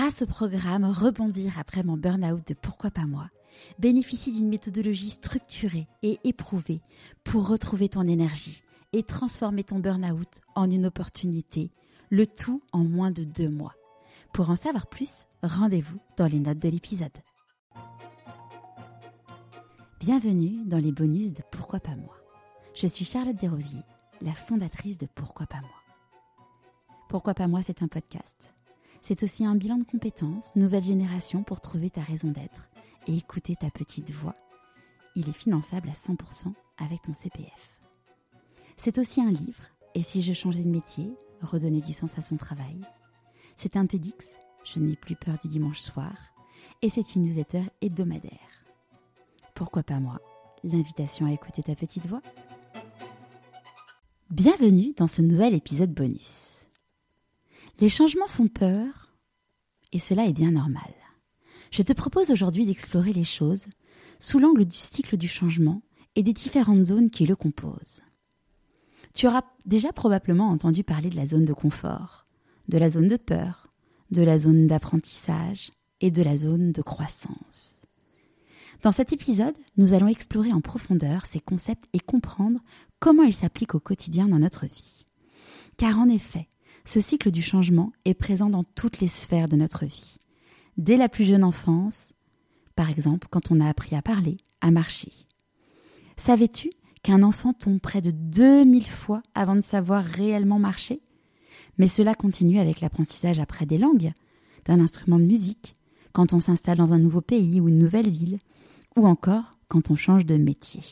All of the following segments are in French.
grâce au programme Rebondir après mon burn-out de Pourquoi pas moi, bénéficie d'une méthodologie structurée et éprouvée pour retrouver ton énergie et transformer ton burn-out en une opportunité, le tout en moins de deux mois. Pour en savoir plus, rendez-vous dans les notes de l'épisode. Bienvenue dans les bonus de Pourquoi pas moi. Je suis Charlotte Desrosiers, la fondatrice de Pourquoi pas moi. Pourquoi pas moi, c'est un podcast. C'est aussi un bilan de compétences, nouvelle génération pour trouver ta raison d'être et écouter ta petite voix. Il est finançable à 100% avec ton CPF. C'est aussi un livre, et si je changeais de métier, redonner du sens à son travail. C'est un TEDx, je n'ai plus peur du dimanche soir, et c'est une newsletter hebdomadaire. Pourquoi pas moi? L'invitation à écouter ta petite voix? Bienvenue dans ce nouvel épisode bonus. Les changements font peur, et cela est bien normal. Je te propose aujourd'hui d'explorer les choses sous l'angle du cycle du changement et des différentes zones qui le composent. Tu auras déjà probablement entendu parler de la zone de confort, de la zone de peur, de la zone d'apprentissage et de la zone de croissance. Dans cet épisode, nous allons explorer en profondeur ces concepts et comprendre comment ils s'appliquent au quotidien dans notre vie. Car en effet, ce cycle du changement est présent dans toutes les sphères de notre vie. Dès la plus jeune enfance, par exemple quand on a appris à parler, à marcher. Savais-tu qu'un enfant tombe près de 2000 fois avant de savoir réellement marcher? Mais cela continue avec l'apprentissage après des langues, d'un instrument de musique, quand on s'installe dans un nouveau pays ou une nouvelle ville, ou encore quand on change de métier.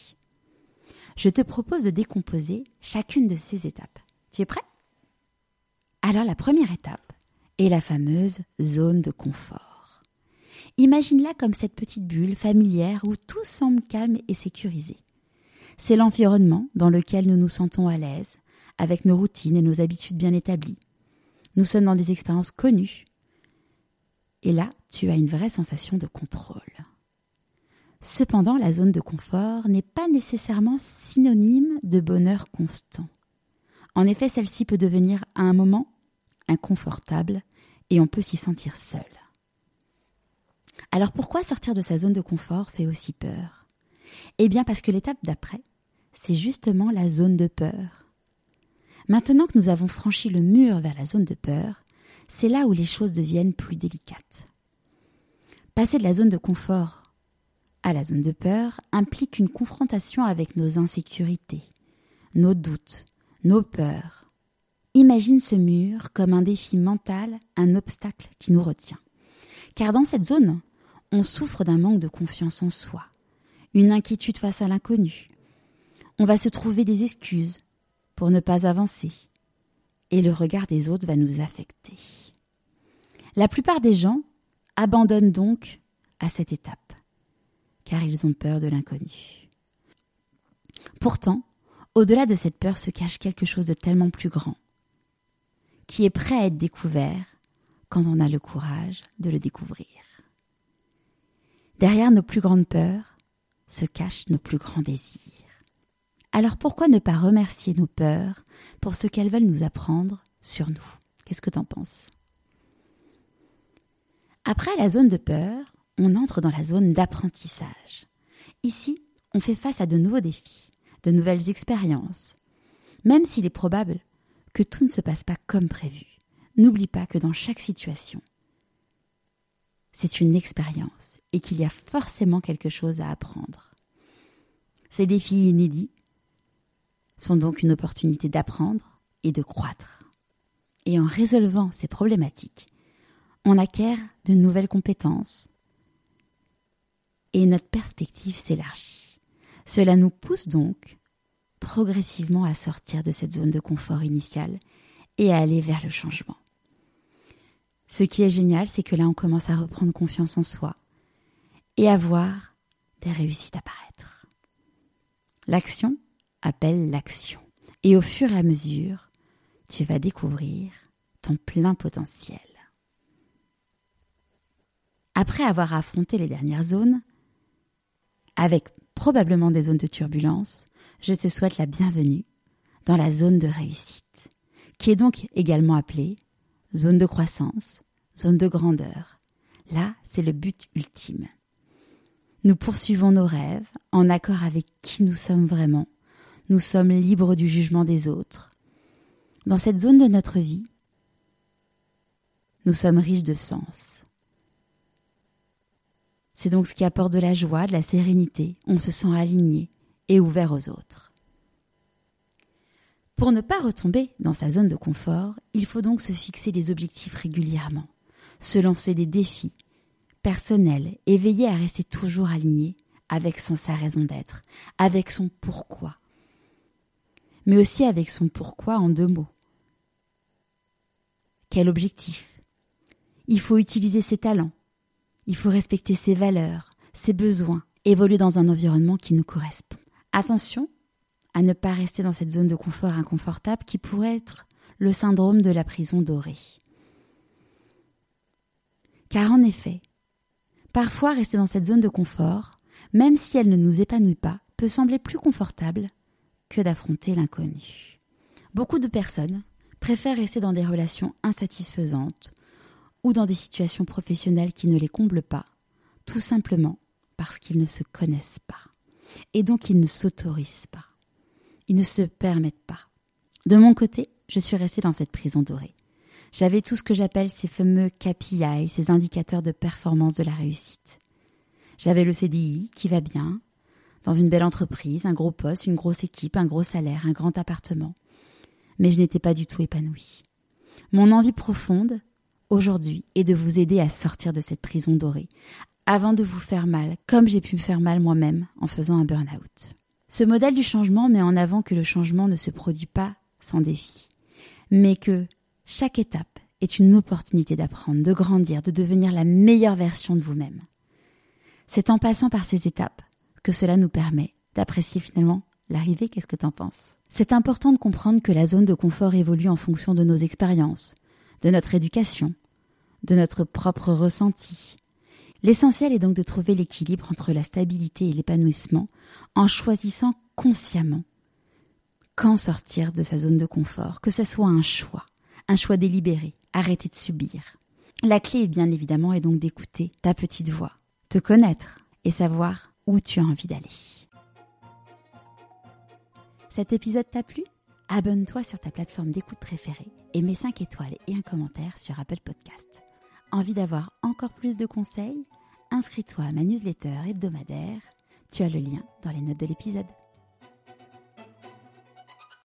Je te propose de décomposer chacune de ces étapes. Tu es prêt? Alors la première étape est la fameuse zone de confort. Imagine-la comme cette petite bulle familière où tout semble calme et sécurisé. C'est l'environnement dans lequel nous nous sentons à l'aise, avec nos routines et nos habitudes bien établies. Nous sommes dans des expériences connues. Et là, tu as une vraie sensation de contrôle. Cependant, la zone de confort n'est pas nécessairement synonyme de bonheur constant. En effet, celle-ci peut devenir à un moment inconfortable et on peut s'y sentir seul. Alors pourquoi sortir de sa zone de confort fait aussi peur? Eh bien parce que l'étape d'après, c'est justement la zone de peur. Maintenant que nous avons franchi le mur vers la zone de peur, c'est là où les choses deviennent plus délicates. Passer de la zone de confort à la zone de peur implique une confrontation avec nos insécurités, nos doutes, nos peurs. Imagine ce mur comme un défi mental, un obstacle qui nous retient. Car dans cette zone, on souffre d'un manque de confiance en soi, une inquiétude face à l'inconnu. On va se trouver des excuses pour ne pas avancer, et le regard des autres va nous affecter. La plupart des gens abandonnent donc à cette étape, car ils ont peur de l'inconnu. Pourtant, au-delà de cette peur se cache quelque chose de tellement plus grand, qui est prêt à être découvert quand on a le courage de le découvrir. Derrière nos plus grandes peurs se cachent nos plus grands désirs. Alors pourquoi ne pas remercier nos peurs pour ce qu'elles veulent nous apprendre sur nous? Qu'est-ce que t'en penses? Après la zone de peur, on entre dans la zone d'apprentissage. Ici, on fait face à de nouveaux défis, de nouvelles expériences. Même s'il est probable que tout ne se passe pas comme prévu, n'oublie pas que dans chaque situation, c'est une expérience et qu'il y a forcément quelque chose à apprendre. Ces défis inédits sont donc une opportunité d'apprendre et de croître. Et en résolvant ces problématiques, on acquiert de nouvelles compétences et notre perspective s'élargit. Cela nous pousse donc progressivement à sortir de cette zone de confort initiale et à aller vers le changement. Ce qui est génial, c'est que là, on commence à reprendre confiance en soi et à voir des réussites apparaître. L'action appelle l'action. Et au fur et à mesure, tu vas découvrir ton plein potentiel. Après avoir affronté les dernières zones, avec probablement des zones de turbulence, je te souhaite la bienvenue dans la zone de réussite, qui est donc également appelée zone de croissance, zone de grandeur. Là, c'est le but ultime. Nous poursuivons nos rêves en accord avec qui nous sommes vraiment. Nous sommes libres du jugement des autres. Dans cette zone de notre vie, nous sommes riches de sens. C'est donc ce qui apporte de la joie, de la sérénité. On se sent aligné et ouvert aux autres. Pour ne pas retomber dans sa zone de confort, il faut donc se fixer des objectifs régulièrement, se lancer des défis personnels et veiller à rester toujours aligné avec son sa raison d'être, avec son pourquoi, mais aussi avec son pourquoi en deux mots. Quel objectif? Il faut utiliser ses talents, il faut respecter ses valeurs, ses besoins, évoluer dans un environnement qui nous correspond. Attention à ne pas rester dans cette zone de confort inconfortable qui pourrait être le syndrome de la prison dorée. Car en effet, parfois rester dans cette zone de confort, même si elle ne nous épanouit pas, peut sembler plus confortable que d'affronter l'inconnu. Beaucoup de personnes préfèrent rester dans des relations insatisfaisantes ou dans des situations professionnelles qui ne les comblent pas, tout simplement parce qu'ils ne se connaissent pas. Et donc ils ne s'autorisent pas. Ils ne se permettent pas. De mon côté, je suis restée dans cette prison dorée. J'avais tout ce que j'appelle ces fameux KPI, ces indicateurs de performance de la réussite. J'avais le CDI qui va bien, dans une belle entreprise, un gros poste, une grosse équipe, un gros salaire, un grand appartement. Mais je n'étais pas du tout épanouie. Mon envie profonde, aujourd'hui est de vous aider à sortir de cette prison dorée, avant de vous faire mal, comme j'ai pu me faire mal moi-même en faisant un burn-out. Ce modèle du changement met en avant que le changement ne se produit pas sans défi, mais que chaque étape est une opportunité d'apprendre, de grandir, de devenir la meilleure version de vous-même. C'est en passant par ces étapes que cela nous permet d'apprécier finalement l'arrivée. Qu'est-ce que t'en penses? C'est important de comprendre que la zone de confort évolue en fonction de nos expériences, de notre éducation, de notre propre ressenti. L'essentiel est donc de trouver l'équilibre entre la stabilité et l'épanouissement en choisissant consciemment quand sortir de sa zone de confort, que ce soit un choix, un choix délibéré, arrêter de subir. La clé, bien évidemment, est donc d'écouter ta petite voix, te connaître et savoir où tu as envie d'aller. Cet épisode t'a plu? Abonne-toi sur ta plateforme d'écoute préférée et mets 5 étoiles et un commentaire sur Apple Podcast. Envie d'avoir encore plus de conseils? Inscris-toi à ma newsletter hebdomadaire. Tu as le lien dans les notes de l'épisode.